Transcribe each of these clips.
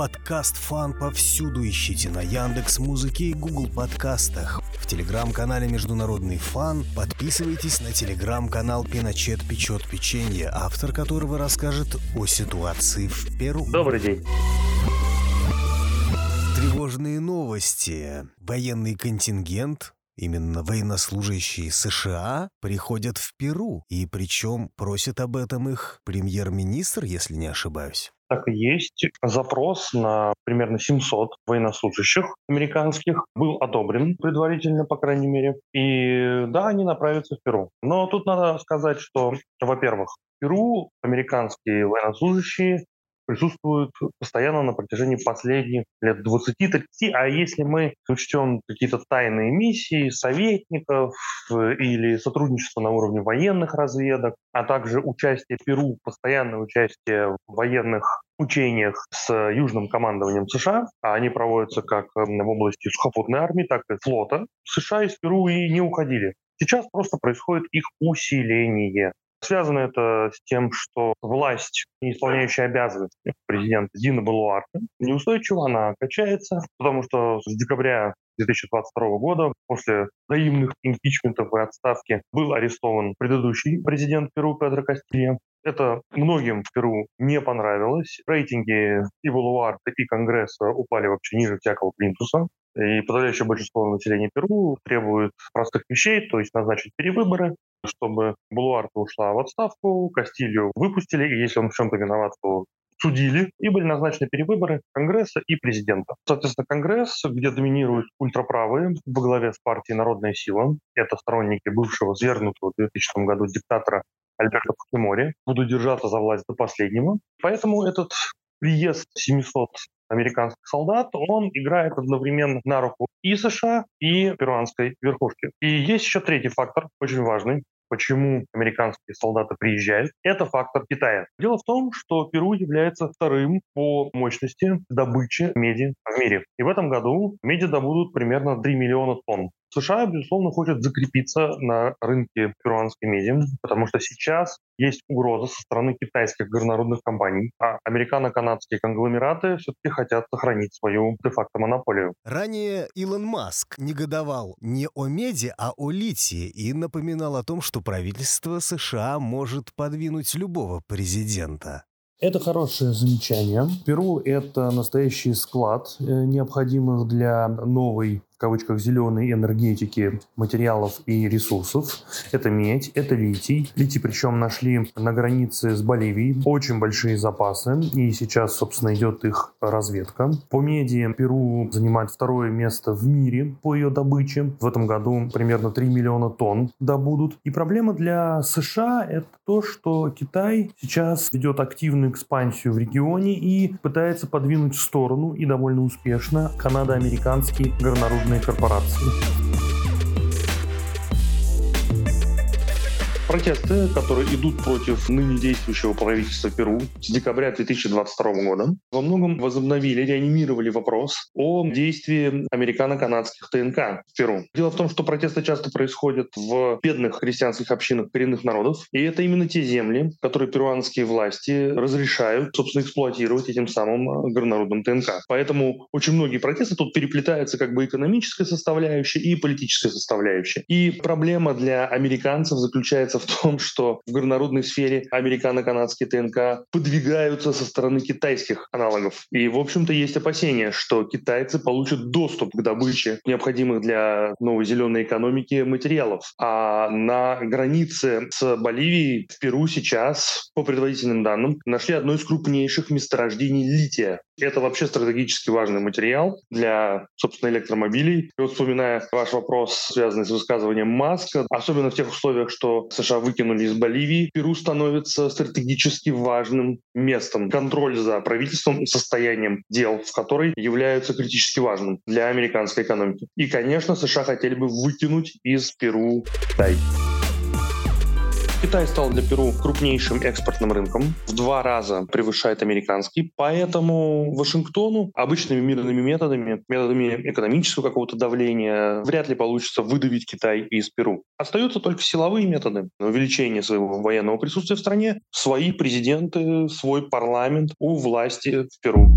Подкаст «Фан» повсюду ищите на Яндекс Музыке и Google подкастах. В телеграм-канале «Международный фан» подписывайтесь на телеграм-канал «Пиночет печет печенье», автор которого расскажет о ситуации в Перу. Добрый день. Тревожные новости. Военный контингент Именно военнослужащие США приходят в Перу, и причем просит об этом их премьер-министр, если не ошибаюсь. Так и есть. Запрос на примерно 700 военнослужащих американских был одобрен предварительно, по крайней мере. И да, они направятся в Перу. Но тут надо сказать, что, во-первых, в Перу американские военнослужащие присутствуют постоянно на протяжении последних лет 20-30. А если мы учтем какие-то тайные миссии советников э, или сотрудничество на уровне военных разведок, а также участие Перу, постоянное участие в военных учениях с южным командованием США, а они проводятся как в области сухопутной армии, так и флота, США из Перу и не уходили. Сейчас просто происходит их усиление. Связано это с тем, что власть, не исполняющая обязанности президента Дина Балуарта, неустойчива, она качается, потому что с декабря 2022 года, после взаимных импичментов и отставки, был арестован предыдущий президент Перу Педро Кастилья. Это многим в Перу не понравилось. Рейтинги и Балуарта, и Конгресса упали вообще ниже всякого плинтуса. И подавляющее большинство населения Перу требует простых вещей, то есть назначить перевыборы, чтобы Булуарта ушла в отставку, Кастилью выпустили, и если он в чем-то виноват, то судили, и были назначены перевыборы Конгресса и президента. Соответственно, Конгресс, где доминируют ультраправые во главе с партией «Народная сила», это сторонники бывшего свергнутого в 2000 году диктатора Альберто Фукимори, будут держаться за власть до последнего. Поэтому этот приезд 700 американских солдат, он играет одновременно на руку и США, и перуанской верхушки. И есть еще третий фактор, очень важный, почему американские солдаты приезжают, это фактор Китая. Дело в том, что Перу является вторым по мощности добычи меди в мире. И в этом году меди добудут примерно 3 миллиона тонн. США, безусловно, хочет закрепиться на рынке перуанской меди, потому что сейчас есть угроза со стороны китайских горнорудных компаний, а американо-канадские конгломераты все-таки хотят сохранить свою де-факто монополию. Ранее Илон Маск негодовал не о меди, а о литии и напоминал о том, что правительство США может подвинуть любого президента. Это хорошее замечание. Перу – это настоящий склад э, необходимых для новой кавычках зеленой энергетики материалов и ресурсов. Это медь, это литий. Литий причем нашли на границе с Боливией. Очень большие запасы. И сейчас, собственно, идет их разведка. По меди Перу занимает второе место в мире по ее добыче. В этом году примерно 3 миллиона тонн добудут. И проблема для США это то, что Китай сейчас ведет активную экспансию в регионе и пытается подвинуть в сторону и довольно успешно канадо-американский горнорудный żadnej korporacji. Протесты, которые идут против ныне действующего правительства Перу с декабря 2022 года, во многом возобновили, реанимировали вопрос о действии американо-канадских ТНК в Перу. Дело в том, что протесты часто происходят в бедных христианских общинах коренных народов, и это именно те земли, которые перуанские власти разрешают, собственно, эксплуатировать этим самым горнорудным ТНК. Поэтому очень многие протесты тут переплетаются как бы экономическая составляющая и политическая составляющая. И проблема для американцев заключается в том, что в горнорудной сфере американо-канадские ТНК подвигаются со стороны китайских аналогов. И, в общем-то, есть опасения, что китайцы получат доступ к добыче необходимых для новой зеленой экономики материалов. А на границе с Боливией в Перу сейчас, по предварительным данным, нашли одно из крупнейших месторождений лития. Это вообще стратегически важный материал для, собственно, электромобилей. И вот вспоминая ваш вопрос, связанный с высказыванием Маска, особенно в тех условиях, что США выкинули из Боливии, Перу становится стратегически важным местом. Контроль за правительством и состоянием дел, в которой являются критически важным для американской экономики. И, конечно, США хотели бы выкинуть из Перу Китай. Китай стал для Перу крупнейшим экспортным рынком, в два раза превышает американский, поэтому Вашингтону обычными мирными методами, методами экономического какого-то давления, вряд ли получится выдавить Китай из Перу. Остаются только силовые методы увеличения своего военного присутствия в стране, свои президенты, свой парламент у власти в Перу.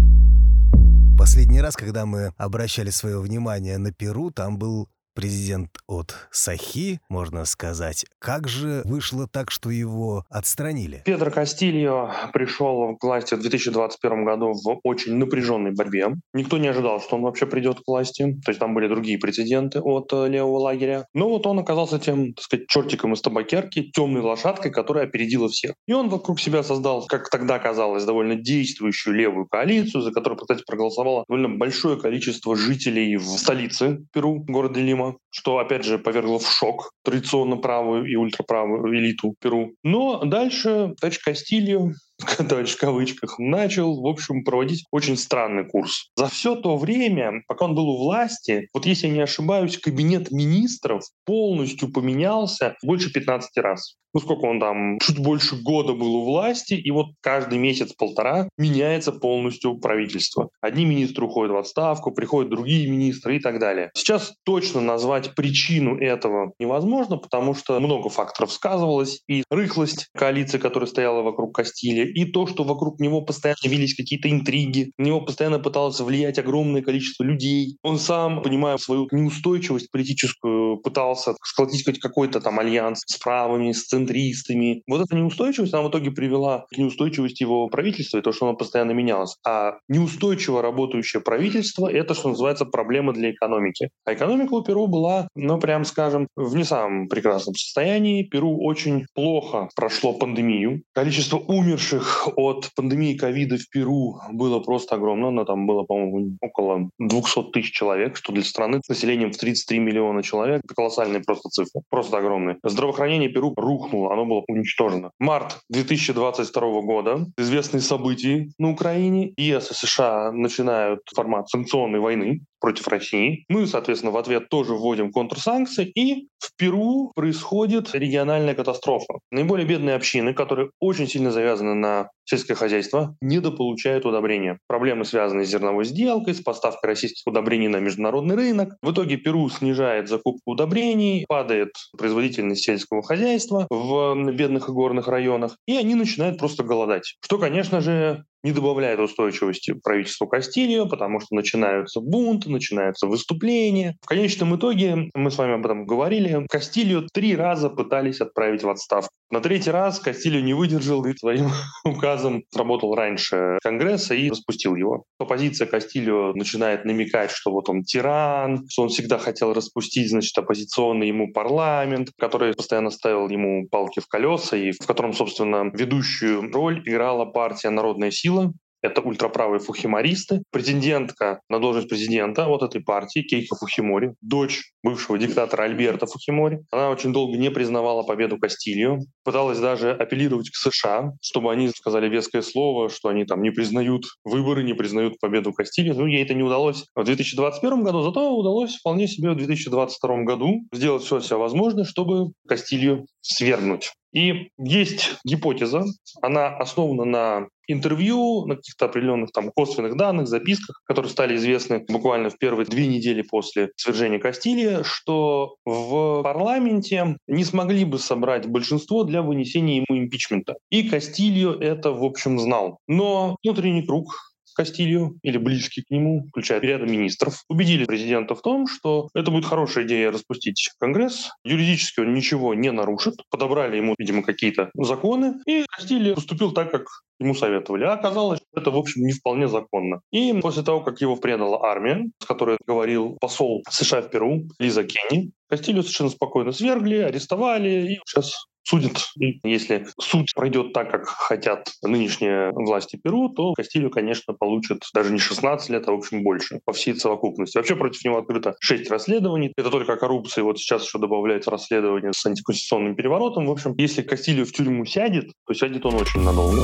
Последний раз, когда мы обращали свое внимание на Перу, там был президент от Сахи, можно сказать. Как же вышло так, что его отстранили? Педро Кастильо пришел к власти в 2021 году в очень напряженной борьбе. Никто не ожидал, что он вообще придет к власти. То есть там были другие прецеденты от э, левого лагеря. Но вот он оказался тем, так сказать, чертиком из табакерки, темной лошадкой, которая опередила всех. И он вокруг себя создал, как тогда казалось, довольно действующую левую коалицию, за которую, кстати, проголосовало довольно большое количество жителей в столице Перу, городе Лима Крыма, что, опять же, повергло в шок традиционно правую и ультраправую элиту Перу. Но дальше Тач Кастилью товарищ в кавычках, начал, в общем, проводить очень странный курс. За все то время, пока он был у власти, вот если я не ошибаюсь, кабинет министров полностью поменялся больше 15 раз. Ну, сколько он там, чуть больше года был у власти, и вот каждый месяц-полтора меняется полностью правительство. Одни министры уходят в отставку, приходят другие министры и так далее. Сейчас точно назвать причину этого невозможно, потому что много факторов сказывалось, и рыхлость коалиции, которая стояла вокруг Кастилии, и то, что вокруг него постоянно велись какие-то интриги, на него постоянно пыталось влиять огромное количество людей. Он сам, понимая свою неустойчивость политическую, пытался сколотить хоть какой-то там альянс с правыми, с центристами. Вот эта неустойчивость, она в итоге привела к неустойчивости его правительства и то, что оно постоянно менялось. А неустойчиво работающее правительство — это, что называется, проблема для экономики. А экономика у Перу была, ну, прям скажем, в не самом прекрасном состоянии. Перу очень плохо прошло пандемию. Количество умерших умерших от пандемии ковида в Перу было просто огромно. Оно там было, по-моему, около 200 тысяч человек, что для страны с населением в 33 миллиона человек — это колоссальная просто цифра, просто огромная. Здравоохранение Перу рухнуло, оно было уничтожено. Март 2022 года, известные события на Украине, и США начинают формат санкционной войны против России. Мы, соответственно, в ответ тоже вводим контрсанкции, и в Перу происходит региональная катастрофа. Наиболее бедные общины, которые очень сильно завязаны на сельское хозяйство, недополучают удобрения. Проблемы связаны с зерновой сделкой, с поставкой российских удобрений на международный рынок. В итоге Перу снижает закупку удобрений, падает производительность сельского хозяйства в бедных и горных районах, и они начинают просто голодать. Что, конечно же, не добавляет устойчивости правительству Кастильо, потому что начинаются бунты, начинаются выступления. В конечном итоге, мы с вами об этом говорили, Кастильо три раза пытались отправить в отставку. На третий раз Кастильо не выдержал и своим указом сработал раньше Конгресса и распустил его. Оппозиция Кастильо начинает намекать, что вот он тиран, что он всегда хотел распустить, значит, оппозиционный ему парламент, который постоянно ставил ему палки в колеса и в котором, собственно, ведущую роль играла партия «Народная сила», сила, это ультраправые фухимористы. Претендентка на должность президента вот этой партии, Кейка Фухимори, дочь бывшего диктатора Альберта Фухимори. Она очень долго не признавала победу Кастилью, пыталась даже апеллировать к США, чтобы они сказали веское слово, что они там не признают выборы, не признают победу Кастилью. Ну, ей это не удалось в 2021 году, зато удалось вполне себе в 2022 году сделать все, все возможное, чтобы Кастилью свергнуть. И есть гипотеза, она основана на интервью, на каких-то определенных там косвенных данных, записках, которые стали известны буквально в первые две недели после свержения Кастилии, что в парламенте не смогли бы собрать большинство для вынесения ему импичмента. И Кастилью это, в общем, знал. Но внутренний круг Кастилью или близкий к нему, включая ряда министров, убедили президента в том, что это будет хорошая идея распустить Конгресс. Юридически он ничего не нарушит. Подобрали ему, видимо, какие-то законы. И Кастильо поступил так, как ему советовали. А оказалось, что это, в общем, не вполне законно. И после того, как его предала армия, с которой говорил посол США в Перу Лиза Кенни, Кастилью совершенно спокойно свергли, арестовали, и сейчас судят. И если суд пройдет так, как хотят нынешние власти Перу, то Кастилью, конечно, получит даже не 16 лет, а, в общем, больше по всей совокупности. Вообще против него открыто 6 расследований. Это только коррупция. Вот сейчас еще добавляется расследование с антиконституционным переворотом. В общем, если Кастилью в тюрьму сядет, то сядет он очень надолго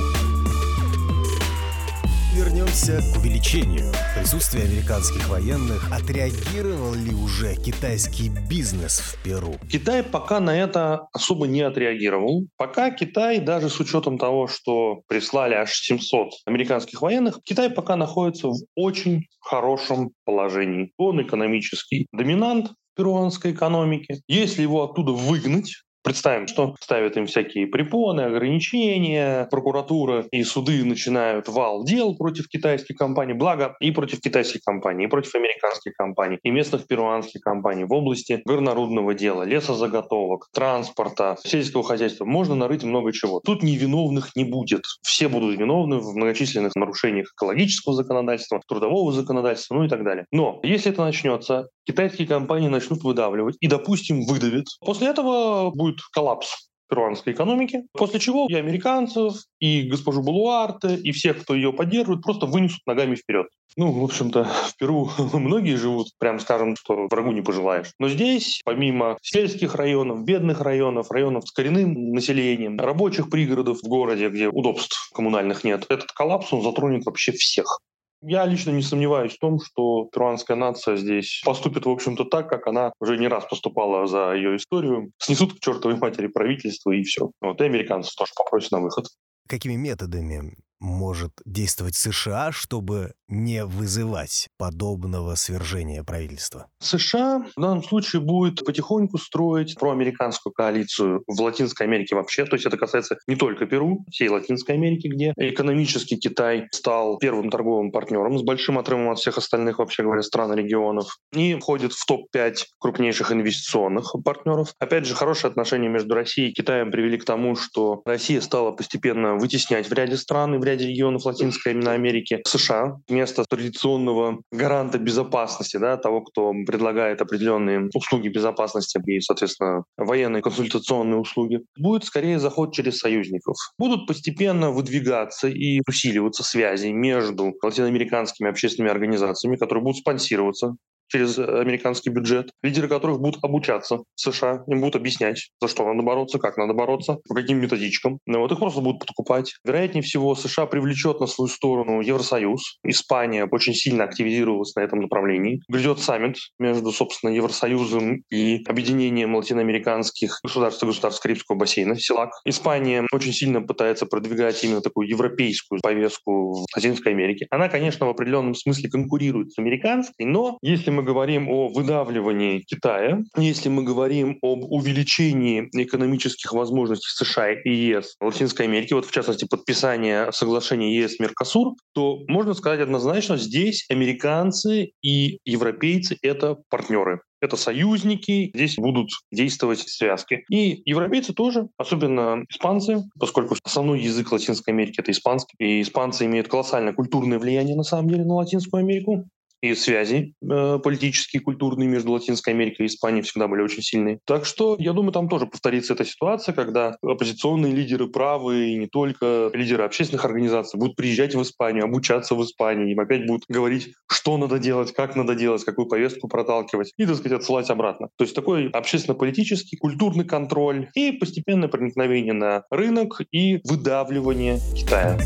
вернемся к увеличению. Присутствие американских военных отреагировал ли уже китайский бизнес в Перу? Китай пока на это особо не отреагировал. Пока Китай, даже с учетом того, что прислали аж 700 американских военных, Китай пока находится в очень хорошем положении. Он экономический доминант перуанской экономики. Если его оттуда выгнать, Представим, что ставят им всякие препоны, ограничения, прокуратура и суды начинают вал дел против китайских компаний, благо и против китайских компаний, и против американских компаний, и местных перуанских компаний в области горнорудного дела, лесозаготовок, транспорта, сельского хозяйства. Можно нарыть много чего. Тут невиновных не будет. Все будут виновны в многочисленных нарушениях экологического законодательства, трудового законодательства, ну и так далее. Но если это начнется, китайские компании начнут выдавливать и, допустим, выдавят. После этого будет коллапс перуанской экономики, после чего и американцев, и госпожу Балуарте, и всех, кто ее поддерживает, просто вынесут ногами вперед. Ну, в общем-то, в Перу многие живут, прям скажем, что врагу не пожелаешь. Но здесь, помимо сельских районов, бедных районов, районов с коренным населением, рабочих пригородов в городе, где удобств коммунальных нет, этот коллапс, он затронет вообще всех. Я лично не сомневаюсь в том, что перуанская нация здесь поступит, в общем-то, так, как она уже не раз поступала за ее историю. Снесут к чертовой матери правительство и все. Вот и американцы тоже попросят на выход. Какими методами может действовать США, чтобы не вызывать подобного свержения правительства? США в данном случае будет потихоньку строить проамериканскую коалицию в Латинской Америке вообще. То есть это касается не только Перу, всей Латинской Америки, где экономически Китай стал первым торговым партнером с большим отрывом от всех остальных, вообще говоря, стран и регионов. И входит в топ-5 крупнейших инвестиционных партнеров. Опять же, хорошие отношения между Россией и Китаем привели к тому, что Россия стала постепенно вытеснять в ряде стран и в ряде регионов Латинской Америки США вместо традиционного гаранта безопасности, да, того, кто предлагает определенные услуги безопасности и, соответственно, военные консультационные услуги, будет скорее заход через союзников. Будут постепенно выдвигаться и усиливаться связи между латиноамериканскими общественными организациями, которые будут спонсироваться через американский бюджет, лидеры которых будут обучаться в США, им будут объяснять, за что надо бороться, как надо бороться, по каким методичкам. Но вот их просто будут подкупать. Вероятнее всего, США привлечет на свою сторону Евросоюз. Испания очень сильно активизировалась на этом направлении. Грядет саммит между, собственно, Евросоюзом и объединением латиноамериканских государств и государств Карибского бассейна, СИЛАК. Испания очень сильно пытается продвигать именно такую европейскую повестку в Латинской Америке. Она, конечно, в определенном смысле конкурирует с американской, но если мы мы говорим о выдавливании Китая, если мы говорим об увеличении экономических возможностей США и ЕС в Латинской Америке, вот в частности подписание соглашения ЕС-Меркосур, то можно сказать однозначно, здесь американцы и европейцы — это партнеры. Это союзники, здесь будут действовать связки. И европейцы тоже, особенно испанцы, поскольку основной язык Латинской Америки — это испанский, и испанцы имеют колоссальное культурное влияние, на самом деле, на Латинскую Америку и связи э, политические, культурные между Латинской Америкой и Испанией всегда были очень сильные. Так что, я думаю, там тоже повторится эта ситуация, когда оппозиционные лидеры правые, и не только лидеры общественных организаций будут приезжать в Испанию, обучаться в Испании, им опять будут говорить, что надо делать, как надо делать, какую повестку проталкивать, и, так сказать, отсылать обратно. То есть такой общественно-политический, культурный контроль и постепенное проникновение на рынок и выдавливание Китая.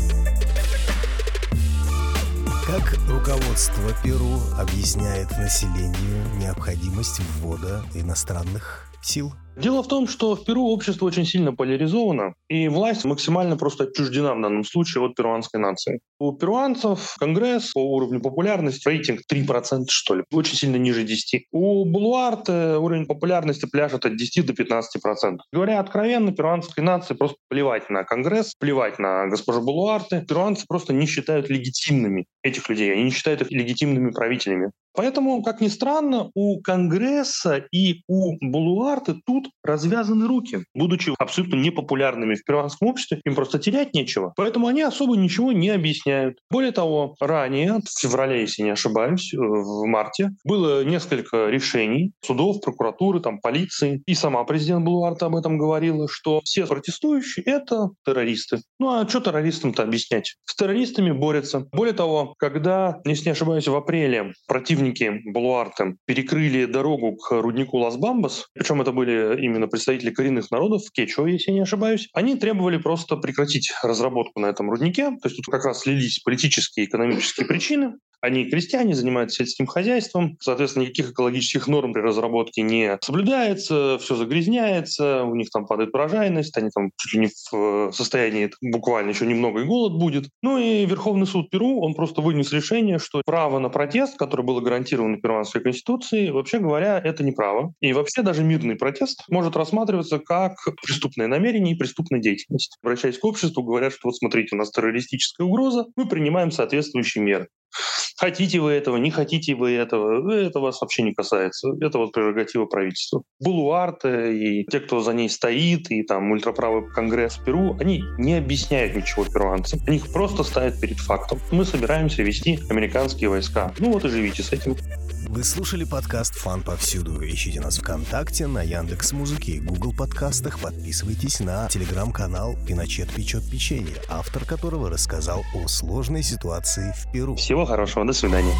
Как руководство Перу объясняет населению необходимость ввода иностранных сил? Дело в том, что в Перу общество очень сильно поляризовано, и власть максимально просто отчуждена в данном случае от перуанской нации. У перуанцев Конгресс по уровню популярности рейтинг 3%, что ли, очень сильно ниже 10. У Булуарте уровень популярности пляшет от 10 до 15%. Говоря откровенно, перуанской нации просто плевать на Конгресс, плевать на госпожу Булуарте. Перуанцы просто не считают легитимными этих людей, они не считают их легитимными правителями. Поэтому, как ни странно, у Конгресса и у Булуарты тут развязаны руки. Будучи абсолютно непопулярными в перуанском обществе, им просто терять нечего. Поэтому они особо ничего не объясняют. Более того, ранее, в феврале, если не ошибаюсь, э, в марте, было несколько решений судов, прокуратуры, там, полиции. И сама президент Булуарта об этом говорила, что все протестующие — это террористы. Ну а что террористам-то объяснять? С террористами борются. Более того, когда, если не ошибаюсь, в апреле противники Балуарта перекрыли дорогу к руднику Лас-Бамбас, причем это были именно представители коренных народов, Кечо, если я не ошибаюсь, они требовали просто прекратить разработку на этом руднике, то есть тут как раз слились политические и экономические причины, Они крестьяне, занимаются сельским хозяйством, соответственно, никаких экологических норм при разработке не соблюдается, все загрязняется, у них там падает урожайность, они там чуть ли не в э, состоянии буквально еще немного и голод будет. Ну и Верховный суд Перу, он просто вынес решение, что право на протест, которое было гарантировано Перуанской Конституцией, вообще говоря, это не право. И вообще даже мирный протест может рассматриваться как преступное намерение и преступная деятельность. Обращаясь к обществу, говорят, что вот смотрите, у нас террористическая угроза, мы принимаем соответствующие меры. Хотите вы этого, не хотите вы этого, это вас вообще не касается. Это вот прерогатива правительства. Булуарте и те, кто за ней стоит, и там ультраправый конгресс Перу, они не объясняют ничего перуанцам. Они их просто ставят перед фактом. Мы собираемся вести американские войска. Ну вот и живите с этим. Вы слушали подкаст «Фан повсюду». Ищите нас ВКонтакте, на Яндекс Музыке Google подкастах. Подписывайтесь на телеграм-канал «Пиночет печет печенье», автор которого рассказал о сложной ситуации в Перу. Всего хорошего, до свидания.